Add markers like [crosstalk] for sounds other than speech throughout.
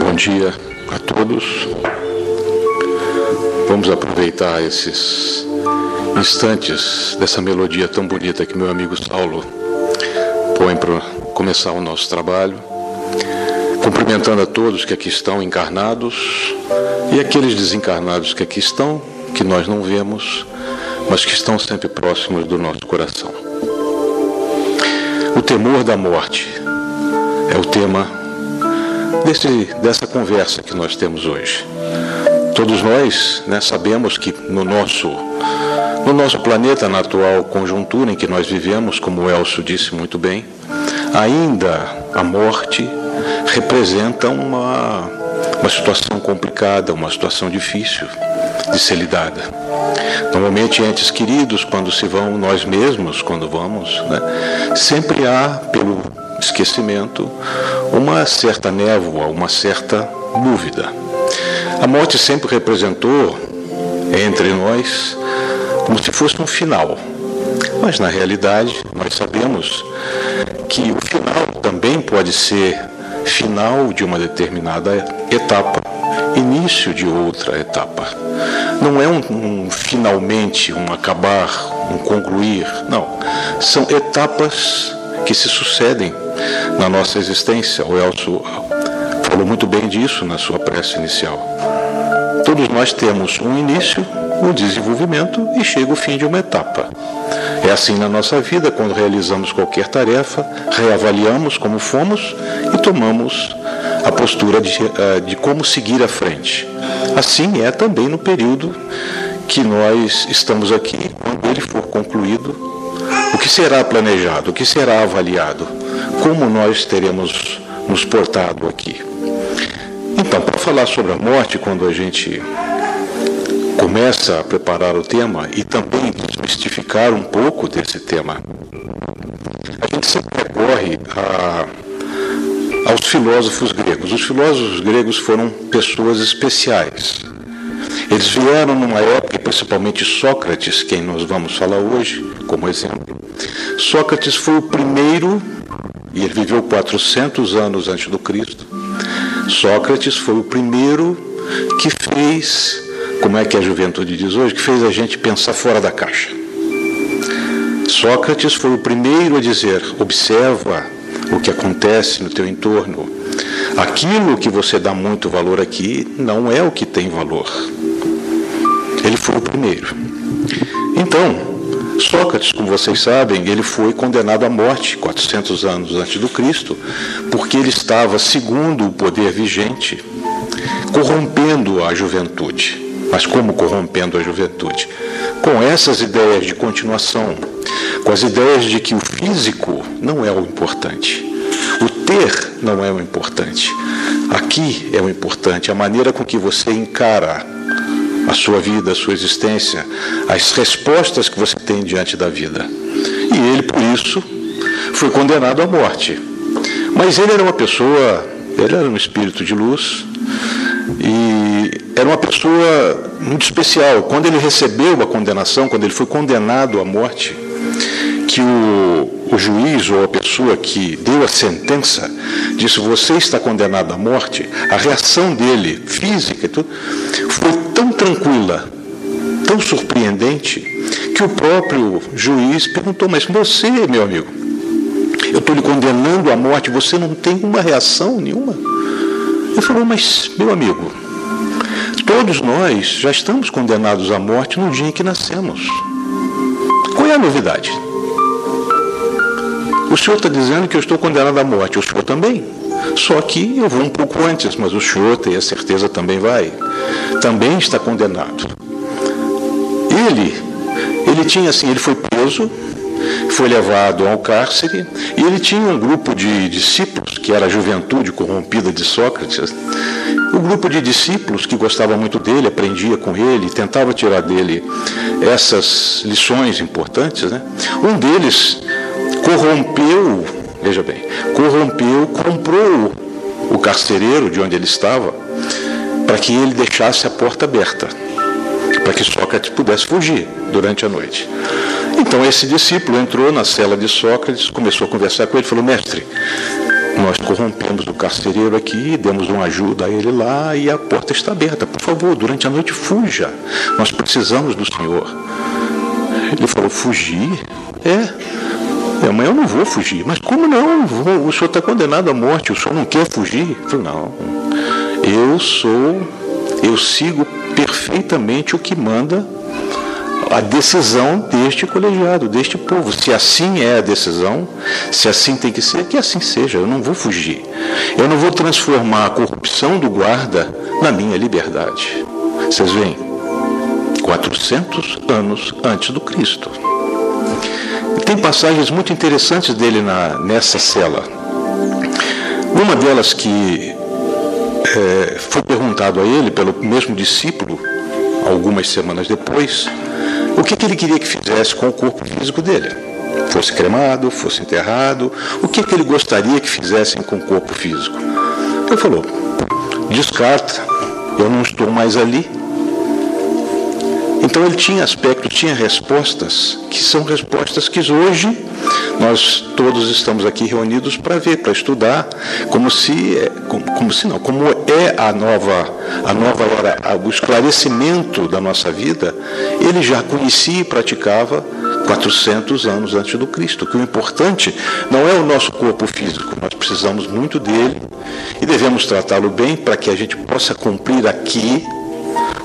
Bom dia a todos. Vamos aproveitar esses instantes dessa melodia tão bonita que meu amigo Saulo põe para começar o nosso trabalho. Cumprimentando a todos que aqui estão encarnados e aqueles desencarnados que aqui estão, que nós não vemos, mas que estão sempre próximos do nosso coração. O temor da morte é o tema desse, dessa conversa que nós temos hoje. Todos nós né, sabemos que no nosso, no nosso planeta, na atual conjuntura em que nós vivemos, como o Elcio disse muito bem, ainda a morte representa uma, uma situação complicada, uma situação difícil de ser lidada. Normalmente, entes queridos, quando se vão, nós mesmos, quando vamos, né, sempre há, pelo esquecimento, uma certa névoa, uma certa dúvida. A morte sempre representou entre nós como se fosse um final. Mas na realidade, nós sabemos que o final também pode ser final de uma determinada etapa, início de outra etapa. Não é um, um finalmente, um acabar, um concluir, não. São etapas que se sucedem na nossa existência. O Elcio falou muito bem disso na sua prece inicial. Todos nós temos um início, um desenvolvimento e chega o fim de uma etapa. É assim na nossa vida, quando realizamos qualquer tarefa, reavaliamos como fomos e tomamos a postura de, eh, de como seguir à frente. Assim é também no período que nós estamos aqui, quando ele for concluído, o que será planejado, o que será avaliado, como nós teremos nos portado aqui. Então, para falar sobre a morte, quando a gente começa a preparar o tema e também desmistificar um pouco desse tema, a gente sempre recorre a, aos filósofos gregos. Os filósofos gregos foram pessoas especiais. Eles vieram numa época, principalmente Sócrates, quem nós vamos falar hoje como exemplo. Sócrates foi o primeiro, e ele viveu 400 anos antes do Cristo. Sócrates foi o primeiro que fez como é que a juventude diz hoje, que fez a gente pensar fora da caixa. Sócrates foi o primeiro a dizer: observa o que acontece no teu entorno. Aquilo que você dá muito valor aqui não é o que tem valor. Ele foi o primeiro. Então, Sócrates, como vocês sabem, ele foi condenado à morte 400 anos antes do Cristo, porque ele estava, segundo o poder vigente, corrompendo a juventude. Mas como corrompendo a juventude? Com essas ideias de continuação, com as ideias de que o físico não é o importante, o ter não é o importante. Aqui é o importante, a maneira com que você encara a sua vida, a sua existência, as respostas que você tem diante da vida. E ele, por isso, foi condenado à morte. Mas ele era uma pessoa, ele era um espírito de luz, e era uma pessoa muito especial. Quando ele recebeu a condenação, quando ele foi condenado à morte, que o, o juiz ou a pessoa que deu a sentença disse: Você está condenado à morte, a reação dele, física e tudo, foi tão tranquila, tão surpreendente, que o próprio juiz perguntou: Mas você, meu amigo, eu estou lhe condenando à morte, você não tem uma reação nenhuma? Ele falou: Mas, meu amigo, todos nós já estamos condenados à morte no dia em que nascemos. Qual é a novidade? O senhor está dizendo que eu estou condenado à morte, o senhor também. Só que eu vou um pouco antes, mas o senhor tem a certeza também vai. Também está condenado. Ele, ele tinha assim, ele foi preso, foi levado ao cárcere e ele tinha um grupo de discípulos, que era a juventude corrompida de Sócrates, o grupo de discípulos que gostava muito dele, aprendia com ele, tentava tirar dele essas lições importantes. Né? Um deles corrompeu, veja bem, corrompeu, comprou o carcereiro de onde ele estava para que ele deixasse a porta aberta, para que Sócrates pudesse fugir durante a noite. Então esse discípulo entrou na cela de Sócrates, começou a conversar com ele, falou: Mestre, nós corrompemos o carcereiro aqui, demos uma ajuda a ele lá e a porta está aberta. Por favor, durante a noite fuja. Nós precisamos do Senhor. Ele falou: Fugir? É. é amanhã eu não vou fugir. Mas como não? O senhor está condenado à morte, o senhor não quer fugir? Eu falei, não. Eu sou, eu sigo perfeitamente o que manda a decisão deste colegiado, deste povo. Se assim é a decisão, se assim tem que ser, que assim seja. Eu não vou fugir. Eu não vou transformar a corrupção do guarda na minha liberdade. Vocês veem? 400 anos antes do Cristo. Tem passagens muito interessantes dele na, nessa cela. Uma delas que é, foi perguntado a ele pelo mesmo discípulo, algumas semanas depois, o que, que ele queria que fizesse com o corpo físico dele. Fosse cremado, fosse enterrado, o que, que ele gostaria que fizessem com o corpo físico. Ele falou: descarta, eu não estou mais ali. Então ele tinha aspectos, tinha respostas, que são respostas que hoje nós todos estamos aqui reunidos para ver, para estudar, como se, é, como, como, se não, como é a nova, a nova hora, o esclarecimento da nossa vida, ele já conhecia e praticava 400 anos antes do Cristo. Que o importante não é o nosso corpo físico, nós precisamos muito dele e devemos tratá-lo bem para que a gente possa cumprir aqui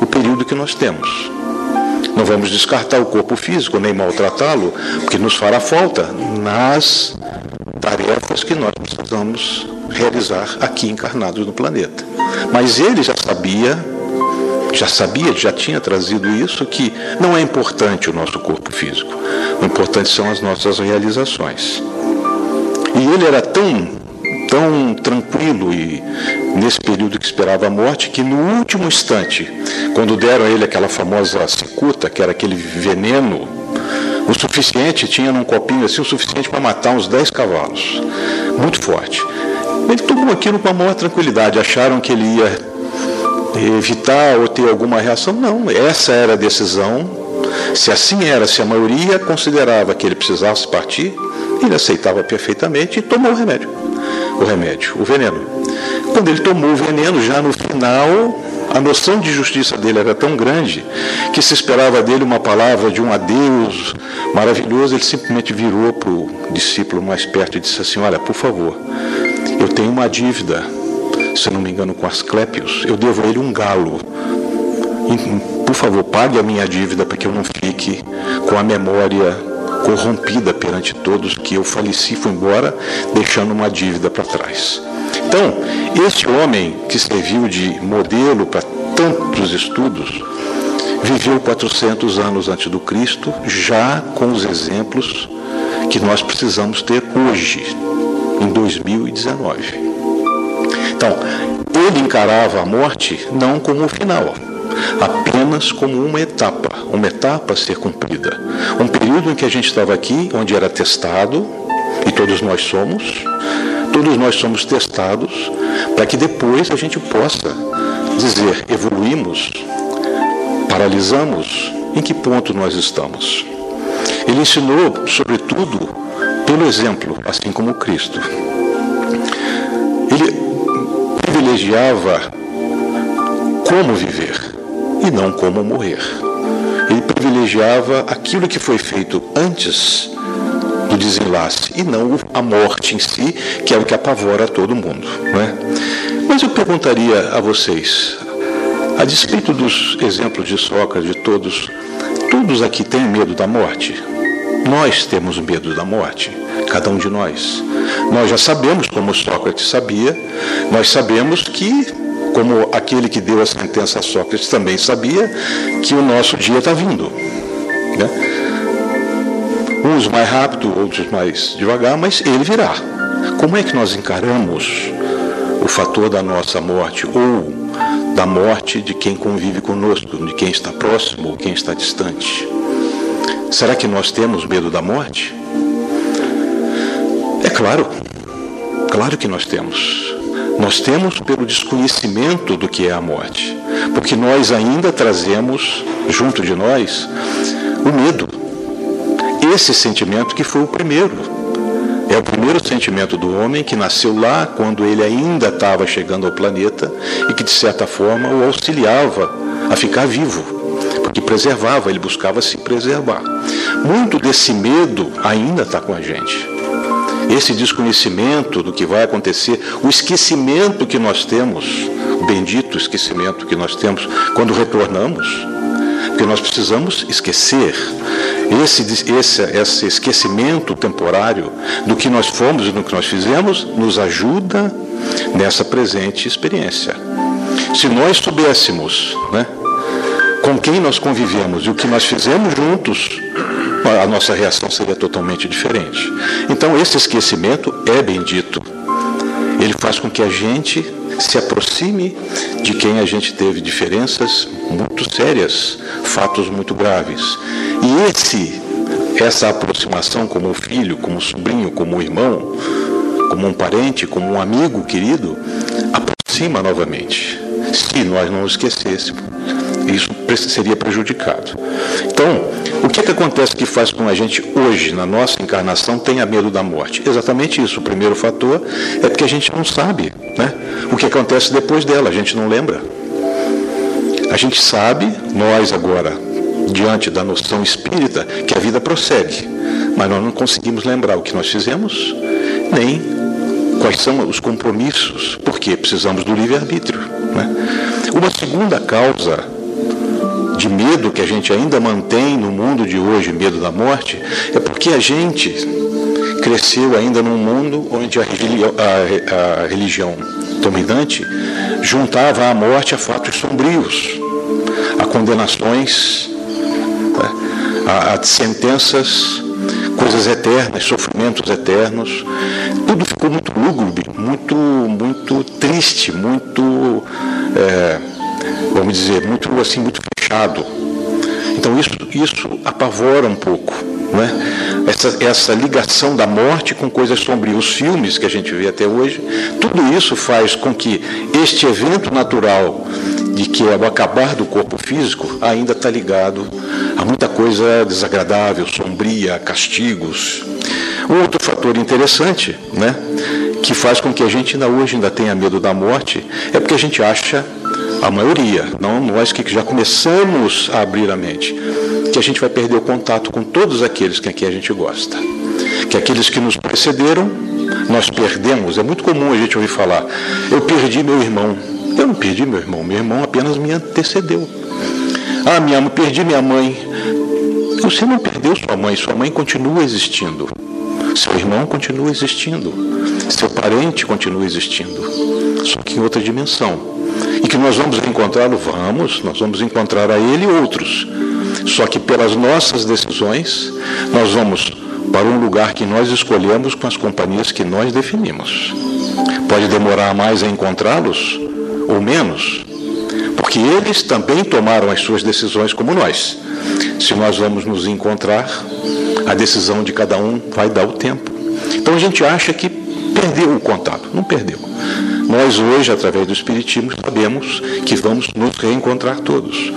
o período que nós temos. Não vamos descartar o corpo físico, nem maltratá-lo, porque nos fará falta nas tarefas que nós precisamos realizar aqui encarnados no planeta. Mas ele já sabia, já sabia, já tinha trazido isso, que não é importante o nosso corpo físico. O importante são as nossas realizações. E ele era tão tranquilo e nesse período que esperava a morte, que no último instante, quando deram a ele aquela famosa cicuta, que era aquele veneno, o suficiente, tinha num copinho assim, o suficiente para matar uns 10 cavalos. Muito forte. Ele tomou aquilo com a maior tranquilidade. Acharam que ele ia evitar ou ter alguma reação. Não, essa era a decisão. Se assim era, se a maioria considerava que ele precisasse partir, ele aceitava perfeitamente e tomou o remédio o remédio, o veneno. Quando ele tomou o veneno, já no final, a noção de justiça dele era tão grande que se esperava dele uma palavra de um adeus maravilhoso. Ele simplesmente virou para o discípulo mais perto e disse assim: Olha, por favor, eu tenho uma dívida, se não me engano, com Asclépios, eu devo a ele um galo. Por favor, pague a minha dívida para que eu não fique com a memória corrompida perante todos que eu faleci, fui embora, deixando uma dívida para trás. Então, este homem que serviu de modelo para tantos estudos, viveu 400 anos antes do Cristo, já com os exemplos que nós precisamos ter hoje, em 2019. Então, ele encarava a morte não como o final, apenas como uma etapa, uma etapa a ser cumprida. Período em que a gente estava aqui, onde era testado, e todos nós somos, todos nós somos testados, para que depois a gente possa dizer, evoluímos, paralisamos, em que ponto nós estamos. Ele ensinou, sobretudo, pelo exemplo, assim como Cristo. Ele privilegiava como viver e não como morrer. Privilegiava aquilo que foi feito antes do desenlace e não a morte em si, que é o que apavora todo mundo. Não é? Mas eu perguntaria a vocês, a despeito dos exemplos de Sócrates, de todos, todos aqui têm medo da morte? Nós temos medo da morte, cada um de nós. Nós já sabemos, como Sócrates sabia, nós sabemos que como aquele que deu a sentença a Sócrates também sabia que o nosso dia está vindo. Né? Uns mais rápido, outros mais devagar, mas ele virá. Como é que nós encaramos o fator da nossa morte ou da morte de quem convive conosco, de quem está próximo ou quem está distante? Será que nós temos medo da morte? É claro, claro que nós temos. Nós temos pelo desconhecimento do que é a morte, porque nós ainda trazemos junto de nós o medo. esse sentimento que foi o primeiro. É o primeiro sentimento do homem que nasceu lá quando ele ainda estava chegando ao planeta e que, de certa forma, o auxiliava a ficar vivo, porque preservava, ele buscava se preservar. Muito desse medo ainda está com a gente. Esse desconhecimento do que vai acontecer, o esquecimento que nós temos, o bendito esquecimento que nós temos quando retornamos, porque nós precisamos esquecer esse, esse, esse esquecimento temporário do que nós fomos e do que nós fizemos nos ajuda nessa presente experiência. Se nós soubéssemos né, com quem nós convivemos e o que nós fizemos juntos, a nossa reação seria totalmente diferente. Então, esse esquecimento é bendito. Ele faz com que a gente se aproxime de quem a gente teve diferenças muito sérias, fatos muito graves. E esse, essa aproximação como filho, como sobrinho, como irmão, como um parente, como um amigo querido, aproxima novamente. Se nós não esquecêssemos, isso seria prejudicado. Então, o que, que acontece que faz com a gente hoje, na nossa encarnação, tenha medo da morte? Exatamente isso. O primeiro fator é porque a gente não sabe né? o que acontece depois dela, a gente não lembra. A gente sabe, nós agora, diante da noção espírita, que a vida prossegue, mas nós não conseguimos lembrar o que nós fizemos, nem quais são os compromissos, porque precisamos do livre-arbítrio. Né? Uma segunda causa de medo que a gente ainda mantém no mundo de hoje, medo da morte, é porque a gente cresceu ainda num mundo onde a religião, a, a religião dominante juntava a morte a fatos sombrios, a condenações, né, a, a sentenças, coisas eternas, sofrimentos eternos. Tudo ficou muito lúgubre, muito, muito triste, muito, é, vamos dizer, muito assim, muito fechado. Então isso, isso apavora um pouco. Né? Essa, essa ligação da morte com coisas sombrias, os filmes que a gente vê até hoje, tudo isso faz com que este evento natural de que é o acabar do corpo físico ainda está ligado a muita coisa desagradável, sombria, castigos. Um outro fator interessante, né, que faz com que a gente ainda hoje ainda tenha medo da morte, é porque a gente acha a maioria, não nós que já começamos a abrir a mente, que a gente vai perder o contato com todos aqueles que aqui a gente gosta. Que aqueles que nos precederam, nós perdemos. É muito comum a gente ouvir falar, eu perdi meu irmão. Eu não perdi meu irmão, meu irmão apenas me antecedeu. Ah, minha, perdi minha mãe. Você não perdeu sua mãe, sua mãe continua existindo. Seu irmão continua existindo. Seu parente continua existindo. Só que em outra dimensão. Que nós vamos encontrá-lo? Vamos, nós vamos encontrar a ele e outros. Só que pelas nossas decisões, nós vamos para um lugar que nós escolhemos com as companhias que nós definimos. Pode demorar mais a encontrá-los ou menos, porque eles também tomaram as suas decisões como nós. Se nós vamos nos encontrar, a decisão de cada um vai dar o tempo. Então a gente acha que perdeu o contato. Não perdeu. Nós hoje, através do Espiritismo, sabemos que vamos nos reencontrar todos.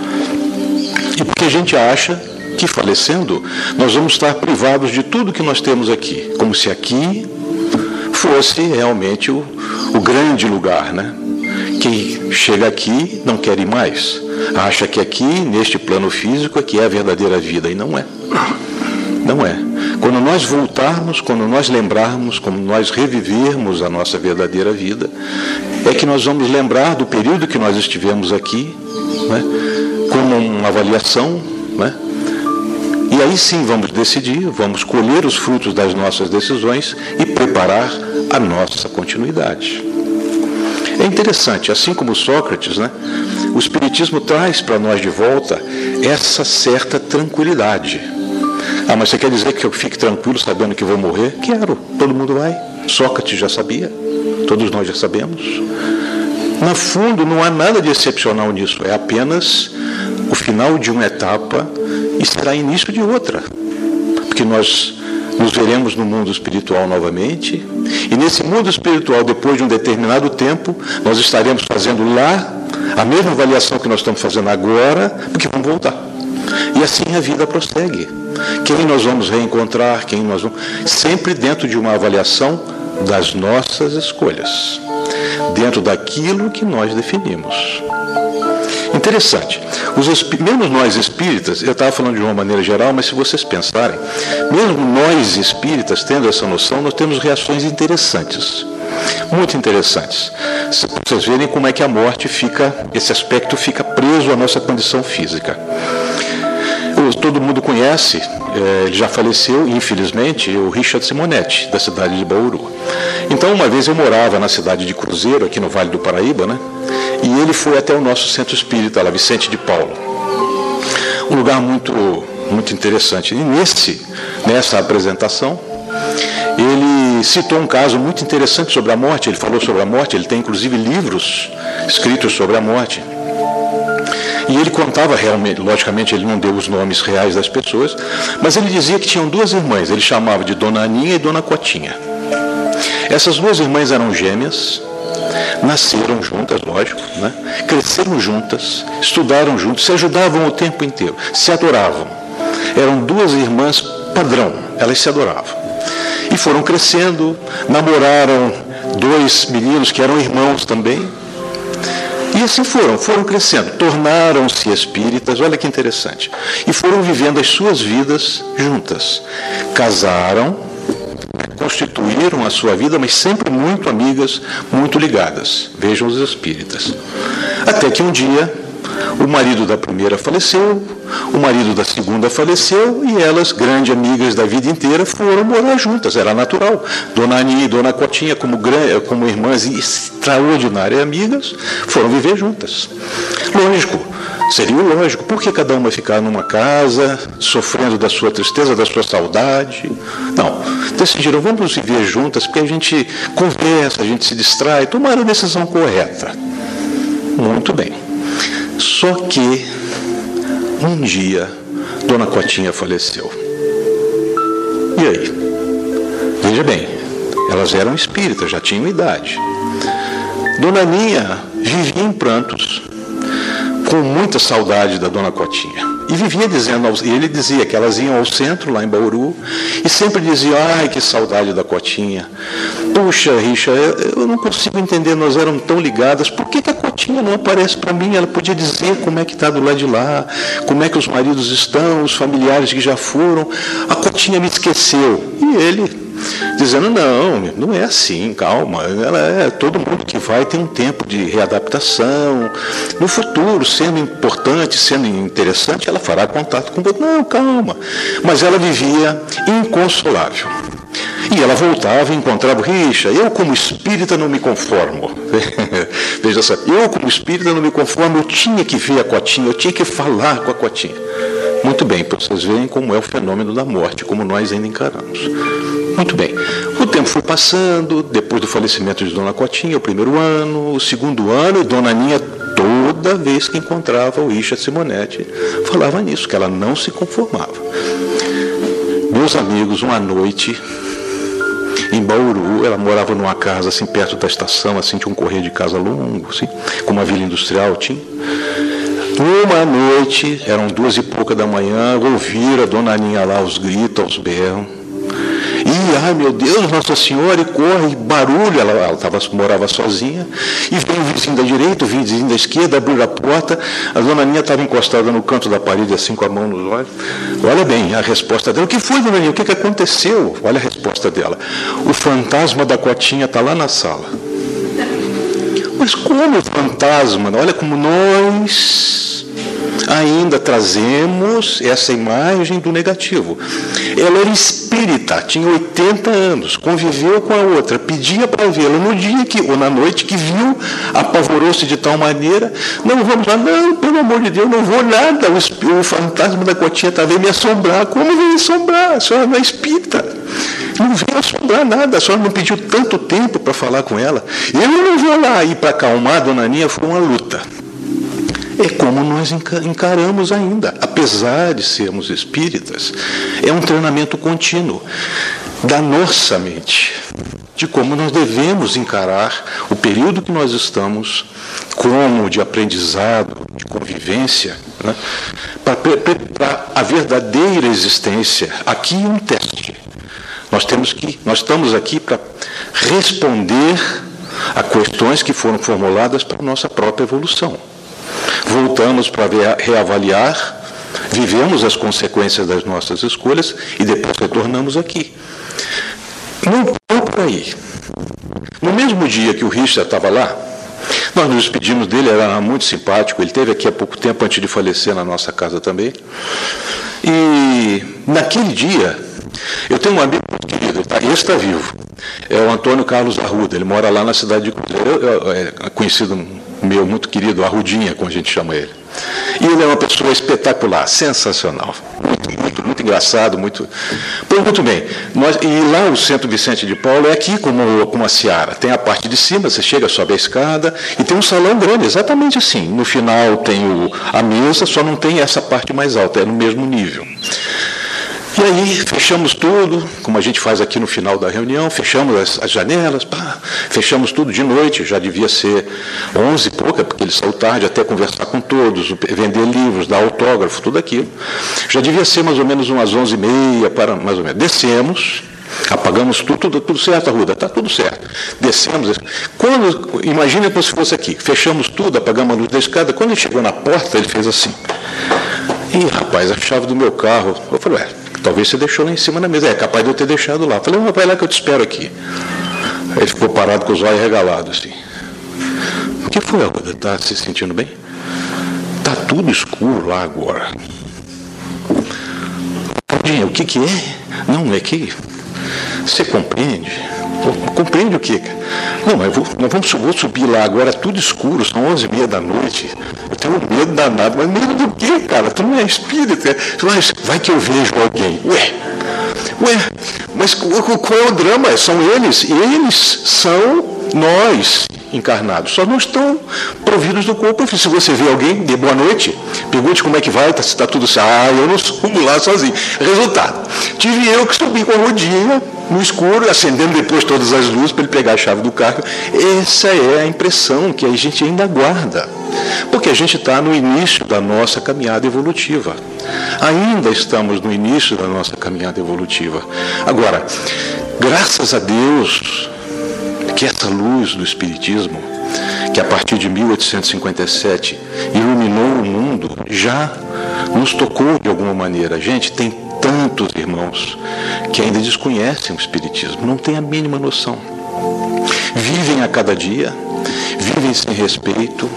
E porque a gente acha que falecendo, nós vamos estar privados de tudo que nós temos aqui, como se aqui fosse realmente o, o grande lugar, né? Quem chega aqui não quer ir mais, acha que aqui, neste plano físico, aqui é a verdadeira vida, e não é. Não é. Quando nós voltarmos, quando nós lembrarmos, quando nós revivermos a nossa verdadeira vida, é que nós vamos lembrar do período que nós estivemos aqui, né, como uma avaliação, né, e aí sim vamos decidir, vamos colher os frutos das nossas decisões e preparar a nossa continuidade. É interessante, assim como Sócrates, né, o Espiritismo traz para nós de volta essa certa tranquilidade ah, mas você quer dizer que eu fique tranquilo sabendo que vou morrer? Quero, todo mundo vai. Sócrates já sabia, todos nós já sabemos. No fundo, não há nada de excepcional nisso, é apenas o final de uma etapa e será início de outra. Porque nós nos veremos no mundo espiritual novamente, e nesse mundo espiritual, depois de um determinado tempo, nós estaremos fazendo lá a mesma avaliação que nós estamos fazendo agora, porque vamos voltar. E assim a vida prossegue. Quem nós vamos reencontrar, quem nós vamos. Sempre dentro de uma avaliação das nossas escolhas, dentro daquilo que nós definimos. Interessante. Mesmo nós espíritas, eu estava falando de uma maneira geral, mas se vocês pensarem, mesmo nós espíritas tendo essa noção, nós temos reações interessantes. Muito interessantes. Se vocês verem como é que a morte fica, esse aspecto fica preso à nossa condição física. Todo mundo conhece, é, ele já faleceu, infelizmente, o Richard Simonetti, da cidade de Bauru. Então, uma vez eu morava na cidade de Cruzeiro, aqui no Vale do Paraíba, né? E ele foi até o nosso centro espírita, lá, Vicente de Paulo. Um lugar muito, muito interessante. E nesse, nessa apresentação, ele citou um caso muito interessante sobre a morte. Ele falou sobre a morte, ele tem inclusive livros escritos sobre a morte. E ele contava realmente, logicamente ele não deu os nomes reais das pessoas, mas ele dizia que tinham duas irmãs, ele chamava de Dona Aninha e Dona Cotinha. Essas duas irmãs eram gêmeas, nasceram juntas, lógico, né? cresceram juntas, estudaram juntas, se ajudavam o tempo inteiro, se adoravam. Eram duas irmãs padrão, elas se adoravam. E foram crescendo, namoraram dois meninos que eram irmãos também. E assim foram, foram crescendo, tornaram-se espíritas, olha que interessante. E foram vivendo as suas vidas juntas. Casaram, constituíram a sua vida, mas sempre muito amigas, muito ligadas. Vejam os espíritas. Até que um dia o marido da primeira faleceu, o marido da segunda faleceu e elas, grandes amigas da vida inteira, foram morar juntas. Era natural. Dona Aninha e Dona Cotinha, como, como irmãs extraordinárias amigas, foram viver juntas. Lógico, seria lógico. Por que cada uma ficar numa casa, sofrendo da sua tristeza, da sua saudade? Não. Decidiram, vamos viver juntas, porque a gente conversa, a gente se distrai, tomaram a decisão correta. Muito bem. Só que um dia Dona Cotinha faleceu. E aí? Veja bem, elas eram espíritas, já tinham idade. Dona Ninha vivia em prantos, com muita saudade da Dona Cotinha. E vivia dizendo, ele dizia que elas iam ao centro, lá em Bauru, e sempre dizia, ai, que saudade da Cotinha. Puxa, Richa, eu, não consigo entender, nós éramos tão ligadas, por que, que a Cotinha não aparece para mim? Ela podia dizer como é que está do lado de lá, como é que os maridos estão, os familiares que já foram. A Cotinha me esqueceu. E ele, dizendo não, não é assim, calma. Ela é todo mundo que vai tem um tempo de readaptação. No futuro, sendo importante, sendo interessante, ela fará contato com você. Não, calma. Mas ela vivia inconsolável. E ela voltava e encontrava o Richa. Eu, como espírita, não me conformo. [laughs] Veja só, eu, como espírita, não me conformo. Eu tinha que ver a Cotinha, eu tinha que falar com a Cotinha. Muito bem, para vocês verem como é o fenômeno da morte, como nós ainda encaramos. Muito bem. O tempo foi passando, depois do falecimento de Dona Cotinha, o primeiro ano, o segundo ano, e Dona Aninha, toda vez que encontrava o Isha Simonetti, falava nisso, que ela não se conformava. Meus amigos, uma noite, em Bauru, ela morava numa casa assim perto da estação, assim tinha um correio de casa longo, assim, como uma vila industrial tinha. Uma noite, eram duas e pouca da manhã, ouviram a dona Aninha lá os gritos, os berros. E, ai meu Deus, Nossa Senhora, e corre, barulho, ela, ela tava, morava sozinha, e veio o vizinho da direita, o vizinho da esquerda, abriu a porta, a dona Aninha estava encostada no canto da parede, assim, com a mão nos olhos. Olha bem a resposta dela. O que foi, dona Aninha? O que, que aconteceu? Olha a resposta dela. O fantasma da cotinha está lá na sala. Mas como fantasma? Olha como nós ainda trazemos essa imagem do negativo. Ela era espírita, tinha 80 anos, conviveu com a outra, pedia para vê-la. No dia que, ou na noite que viu, apavorou-se de tal maneira, não vamos lá, não, pelo amor de Deus, não vou nada. O, o fantasma da cotinha está vendo me assombrar. Como vem assombrar? A senhora não é espírita. Não veio assombrar nada, a senhora não pediu tanto tempo para falar com ela. Eu não vou lá ir para acalmar a dona Aninha, foi uma luta. É como nós encaramos ainda, apesar de sermos espíritas, é um treinamento contínuo da nossa mente, de como nós devemos encarar o período que nós estamos como de aprendizado, de convivência, Né? Para a verdadeira existência, aqui é um teste. Nós temos que, nós estamos aqui para responder a questões que foram formuladas para a nossa própria evolução. Voltamos para reavaliar, vivemos as consequências das nossas escolhas e depois retornamos aqui. Não por aí. No mesmo dia que o Richard estava lá, nós nos despedimos dele, era muito simpático, ele esteve aqui há pouco tempo antes de falecer na nossa casa também. E naquele dia, eu tenho um amigo muito querido, tá, esse está vivo, é o Antônio Carlos Arruda, ele mora lá na cidade de Cruzeiro, é conhecido meu muito querido, Arrudinha, como a gente chama ele. E ele é uma pessoa espetacular, sensacional. Muito, muito, muito engraçado, muito. Pois muito bem. Nós, e lá o Centro Vicente de Paulo é aqui como, como a Seara. Tem a parte de cima, você chega, sobe a escada, e tem um salão grande, exatamente assim. No final tem o, a mesa, só não tem essa parte mais alta, é no mesmo nível. E aí fechamos tudo, como a gente faz aqui no final da reunião, fechamos as, as janelas, pá, fechamos tudo de noite, já devia ser onze e pouca, porque ele saiu tarde até conversar com todos, vender livros, dar autógrafo, tudo aquilo. Já devia ser mais ou menos umas onze e meia, para mais ou menos. Descemos, apagamos tudo, tudo, tudo certo, Arruda, está tudo certo. Descemos, quando, imagine como se fosse aqui, fechamos tudo, apagamos a luz da escada, quando ele chegou na porta, ele fez assim. Ih, rapaz, a chave do meu carro. Eu falei, ué, Talvez você deixou lá em cima da mesa. É capaz de eu ter deixado lá. Falei, vai lá que eu te espero aqui. Ele ficou parado com os olhos regalados assim. O que foi, Alda? Está se sentindo bem? Está tudo escuro lá agora. O que, que é? Não, é que você compreende? Compreende o quê? Não, mas vou, vamos, vou subir lá agora, tudo escuro, são onze e meia da noite. Eu tenho medo danado, mas medo do quê, cara? Tu não é espírita. Mas vai que eu vejo alguém. Ué, ué, mas qual é o drama? São eles, eles são nós encarnados. Só não estão providos do corpo. Se você vê alguém, dê boa noite, pergunte como é que vai, tá, se está tudo certo. Ah, eu não subo lá sozinho. Resultado, tive eu que subir com a rodinha no escuro, acendendo depois todas as luzes para ele pegar a chave do carro. Essa é a impressão que a gente ainda guarda. Porque a gente está no início da nossa caminhada evolutiva. Ainda estamos no início da nossa caminhada evolutiva. Agora, graças a Deus, que essa luz do Espiritismo, que a partir de 1857 iluminou o mundo, já nos tocou de alguma maneira. Gente, tem tantos irmãos que ainda desconhecem o Espiritismo, não têm a mínima noção. Vivem a cada dia, vivem sem respeito,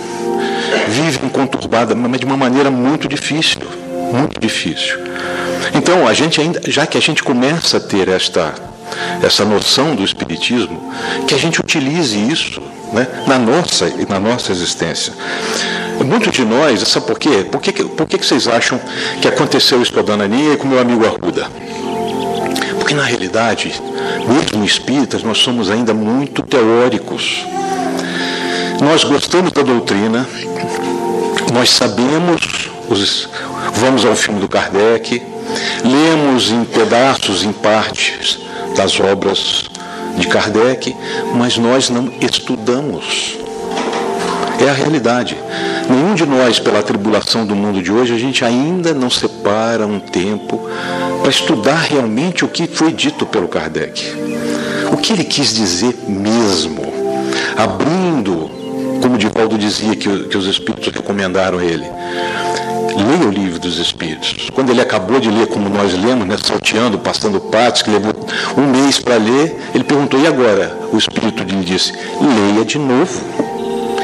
vivem conturbadas, mas de uma maneira muito difícil, muito difícil. Então, a gente ainda, já que a gente começa a ter esta essa noção do espiritismo, que a gente utilize isso né, na nossa na nossa existência. Muitos de nós, sabe por quê? Por que, por que vocês acham que aconteceu isso com a dona Aninha e com o meu amigo Arruda? Porque na realidade, mesmo espíritas, nós somos ainda muito teóricos. Nós gostamos da doutrina, nós sabemos, os, vamos ao filme do Kardec, lemos em pedaços, em partes, das obras de Kardec, mas nós não estudamos. É a realidade. Nenhum de nós, pela tribulação do mundo de hoje, a gente ainda não separa um tempo para estudar realmente o que foi dito pelo Kardec. O que ele quis dizer mesmo, abrindo, como Divaldo dizia que, que os espíritos recomendaram a ele, leia o livro dos Espíritos. Quando ele acabou de ler, como nós lemos, né, salteando, passando partes, que levou um mês para ler, ele perguntou: e agora? O Espírito lhe disse: leia de novo.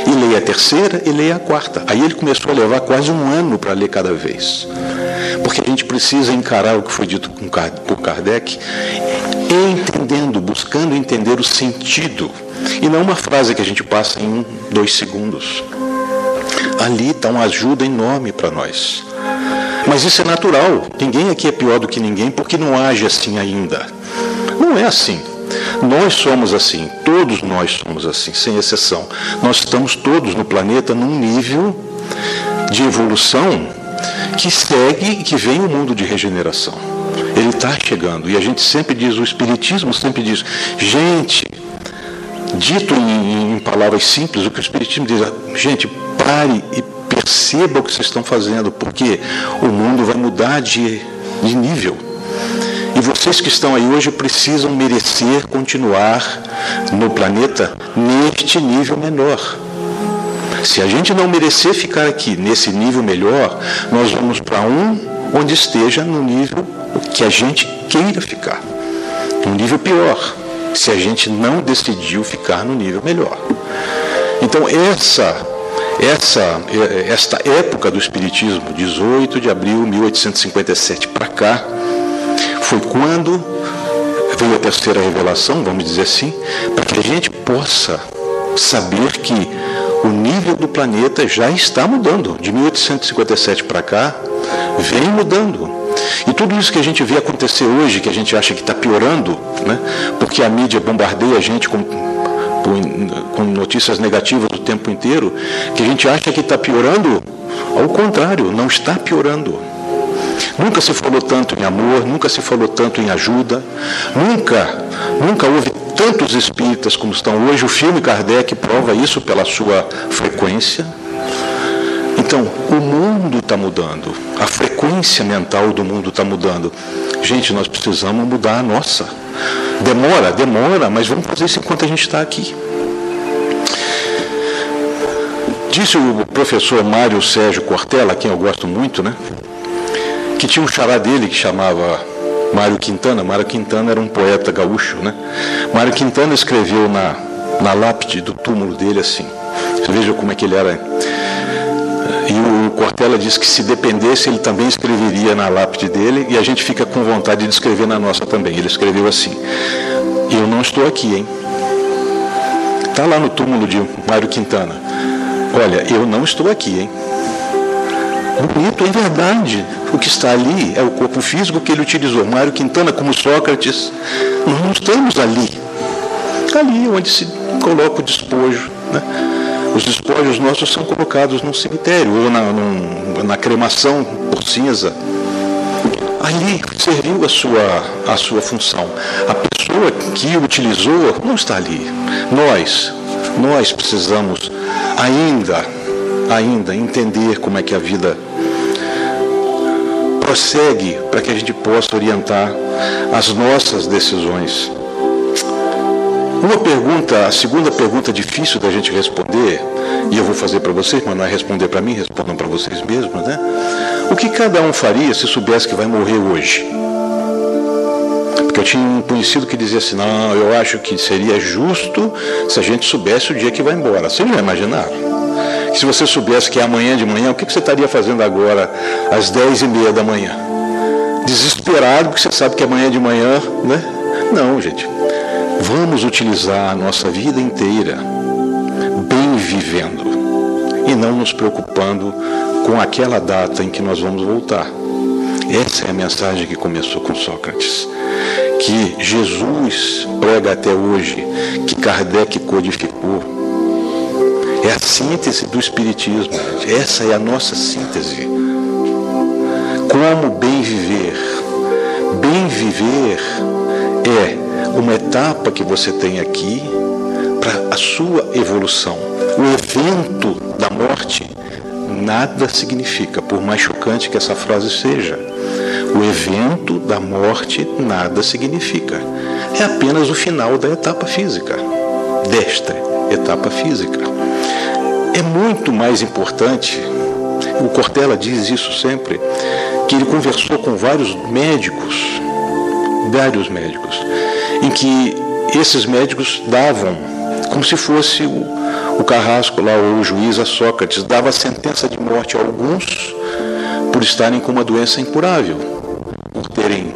E leia a terceira e leia a quarta. Aí ele começou a levar quase um ano para ler cada vez. Porque a gente precisa encarar o que foi dito por Kardec, entendendo, buscando entender o sentido. E não uma frase que a gente passa em um, dois segundos ali está uma ajuda enorme para nós. Mas isso é natural. Ninguém aqui é pior do que ninguém porque não age assim ainda. Não é assim. Nós somos assim, todos nós somos assim, sem exceção. Nós estamos todos no planeta num nível de evolução que segue e que vem o um mundo de regeneração. Ele está chegando. E a gente sempre diz, o Espiritismo sempre diz, gente, dito em, em palavras simples, o que o Espiritismo diz, gente, pare e perceba o que vocês estão fazendo, porque o mundo vai mudar de, de nível. E vocês que estão aí hoje precisam merecer continuar no planeta neste nível menor. Se a gente não merecer ficar aqui nesse nível melhor, nós vamos para um onde esteja no nível que a gente queira ficar. Um nível pior, se a gente não decidiu ficar no nível melhor. Então essa essa esta época do espiritismo, 18 de abril de 1857 para cá, foi quando veio a terceira revelação, vamos dizer assim, para que a gente possa saber que o nível do planeta já está mudando. De 1857 para cá, vem mudando. E tudo isso que a gente vê acontecer hoje, que a gente acha que está piorando, né? porque a mídia bombardeia a gente com, com notícias negativas o tempo inteiro, que a gente acha que está piorando, ao contrário, não está piorando. Nunca se falou tanto em amor, nunca se falou tanto em ajuda, nunca, nunca houve tantos espíritas como estão hoje. O filme Kardec prova isso pela sua frequência. Então, o mundo está mudando, a frequência mental do mundo está mudando. Gente, nós precisamos mudar a nossa. Demora, demora, mas vamos fazer isso enquanto a gente está aqui. Disse o professor Mário Sérgio Cortella, quem eu gosto muito, né? que tinha um xará dele que chamava Mário Quintana. Mário Quintana era um poeta gaúcho, né? Mário Quintana escreveu na, na lápide do túmulo dele assim. Veja como é que ele era. E o Cortella disse que se dependesse, ele também escreveria na lápide dele, e a gente fica com vontade de escrever na nossa também. Ele escreveu assim: Eu não estou aqui, hein? Está lá no túmulo de Mário Quintana. Olha, eu não estou aqui, hein? bonito, é verdade. O que está ali é o corpo físico que ele utilizou. Mário Quintana, como Sócrates, nós não estamos ali. Ali onde se coloca o despojo. Né? Os despojos nossos são colocados num cemitério ou na, num, na cremação por cinza. Ali serviu a sua, a sua função. A pessoa que utilizou não está ali. Nós, nós precisamos ainda, ainda entender como é que a vida prossegue para que a gente possa orientar as nossas decisões. Uma pergunta, a segunda pergunta difícil da gente responder, e eu vou fazer para vocês, mas não é responder para mim, respondam para vocês mesmos, né? O que cada um faria se soubesse que vai morrer hoje? Porque eu tinha um conhecido que dizia assim, não, eu acho que seria justo se a gente soubesse o dia que vai embora. Vocês já imaginaram? Se você soubesse que é amanhã de manhã, o que você estaria fazendo agora às dez e meia da manhã? Desesperado, porque você sabe que amanhã de manhã, né? Não, gente. Vamos utilizar a nossa vida inteira bem vivendo e não nos preocupando com aquela data em que nós vamos voltar. Essa é a mensagem que começou com Sócrates. Que Jesus prega até hoje, que Kardec codificou, é a síntese do Espiritismo. Essa é a nossa síntese. Como bem viver? Bem viver é uma etapa que você tem aqui para a sua evolução. O evento da morte nada significa, por mais chocante que essa frase seja. O evento da morte nada significa. É apenas o final da etapa física, desta etapa física é muito mais importante, o Cortella diz isso sempre, que ele conversou com vários médicos, vários médicos, em que esses médicos davam, como se fosse o, o carrasco lá, ou o juiz a Sócrates, dava sentença de morte a alguns por estarem com uma doença incurável, por terem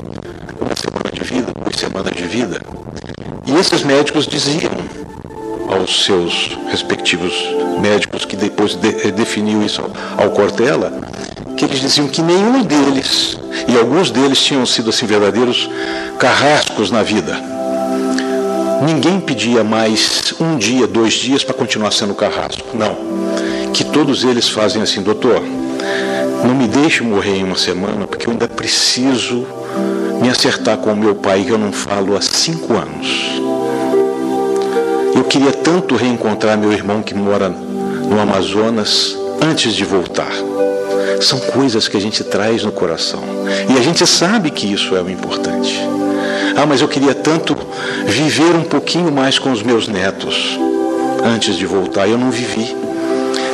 uma semana de vida, duas semanas de vida. E esses médicos diziam aos seus respectivos médicos que depois de, eh, definiu isso ao, ao Cortella, que eles diziam que nenhum deles, e alguns deles tinham sido assim verdadeiros carrascos na vida. Ninguém pedia mais um dia, dois dias para continuar sendo carrasco. Não. Que todos eles fazem assim, doutor, não me deixe morrer em uma semana, porque eu ainda preciso me acertar com o meu pai, que eu não falo há cinco anos. Eu queria tanto reencontrar meu irmão que mora no Amazonas, antes de voltar. São coisas que a gente traz no coração. E a gente sabe que isso é o importante. Ah, mas eu queria tanto viver um pouquinho mais com os meus netos antes de voltar. Eu não vivi.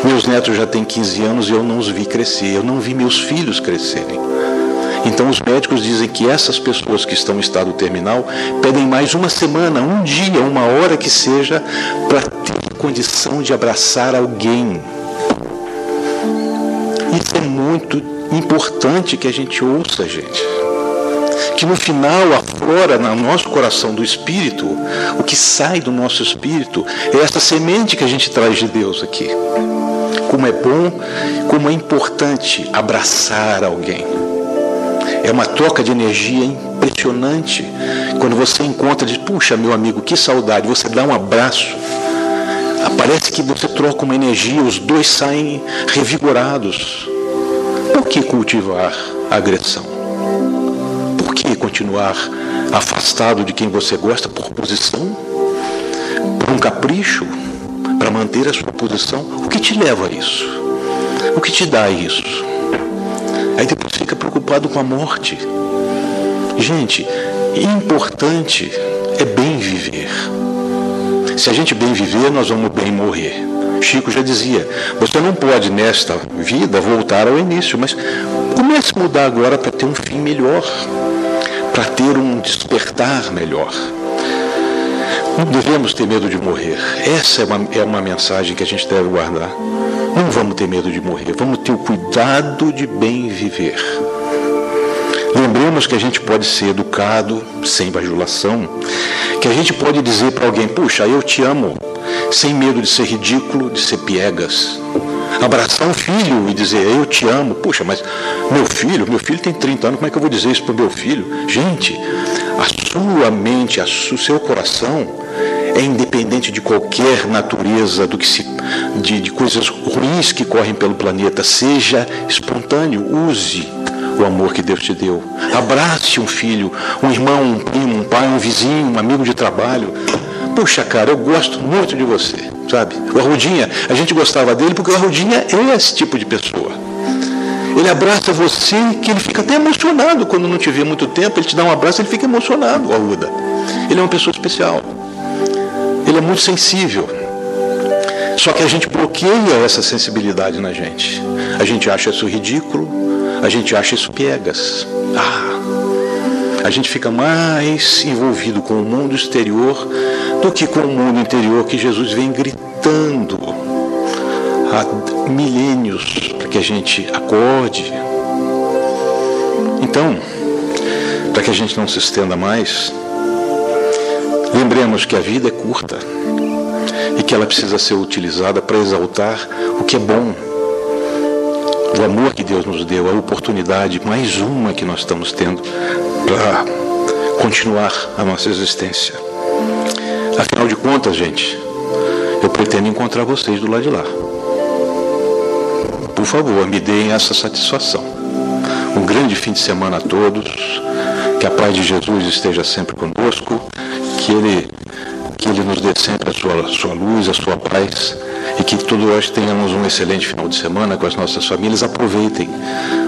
Meus netos já têm 15 anos e eu não os vi crescer. Eu não vi meus filhos crescerem. Então os médicos dizem que essas pessoas que estão em estado terminal pedem mais uma semana, um dia, uma hora que seja, para ter condição de abraçar alguém. Isso é muito importante que a gente ouça, gente. Que no final aflora no nosso coração do Espírito, o que sai do nosso Espírito é essa semente que a gente traz de Deus aqui. Como é bom, como é importante abraçar alguém. É uma troca de energia impressionante. Quando você encontra, diz, puxa, meu amigo, que saudade, você dá um abraço. Parece que você troca uma energia, os dois saem revigorados. Por que cultivar a agressão? Continuar afastado de quem você gosta por posição? Por um capricho? Para manter a sua posição? O que te leva a isso? O que te dá isso? Aí depois fica preocupado com a morte. Gente, importante é bem viver. Se a gente bem viver, nós vamos bem morrer. Chico já dizia: você não pode nesta vida voltar ao início, mas comece a mudar agora para ter um fim melhor, para ter um despertar melhor. Não devemos ter medo de morrer. Essa é uma, é uma mensagem que a gente deve guardar. Não vamos ter medo de morrer, vamos ter o cuidado de bem viver. Lembremos que a gente pode ser educado, sem bajulação, que a gente pode dizer para alguém: puxa, eu te amo, sem medo de ser ridículo, de ser piegas. Abraçar um filho e dizer, eu te amo. Puxa, mas meu filho, meu filho tem 30 anos, como é que eu vou dizer isso para o meu filho? Gente, a sua mente, o seu coração é independente de qualquer natureza, do que se, de, de coisas ruins que correm pelo planeta. Seja espontâneo, use o amor que Deus te deu. Abrace um filho, um irmão, um primo, um pai, um vizinho, um amigo de trabalho. Puxa, cara, eu gosto muito de você, sabe? O Arrudinha, a gente gostava dele porque o Arrudinha é esse tipo de pessoa. Ele abraça você que ele fica até emocionado quando não te vê muito tempo, ele te dá um abraço, ele fica emocionado, o Arruda. Ele é uma pessoa especial. Ele é muito sensível. Só que a gente bloqueia essa sensibilidade na gente. A gente acha isso ridículo, a gente acha isso piegas. Ah, a gente fica mais envolvido com o mundo exterior do que com o mundo interior que Jesus vem gritando há milênios para que a gente acorde. Então, para que a gente não se estenda mais, lembremos que a vida é curta e que ela precisa ser utilizada para exaltar o que é bom. O amor que Deus nos deu, a oportunidade, mais uma que nós estamos tendo para continuar a nossa existência. Afinal de contas, gente, eu pretendo encontrar vocês do lado de lá. Por favor, me deem essa satisfação. Um grande fim de semana a todos. Que a paz de Jesus esteja sempre conosco. Que Ele, que Ele nos dê sempre a sua, a sua luz, a sua paz. E que todos tenhamos um excelente final de semana com as nossas famílias. Aproveitem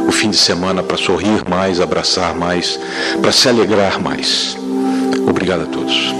o fim de semana para sorrir mais, abraçar mais, para se alegrar mais. Obrigado a todos.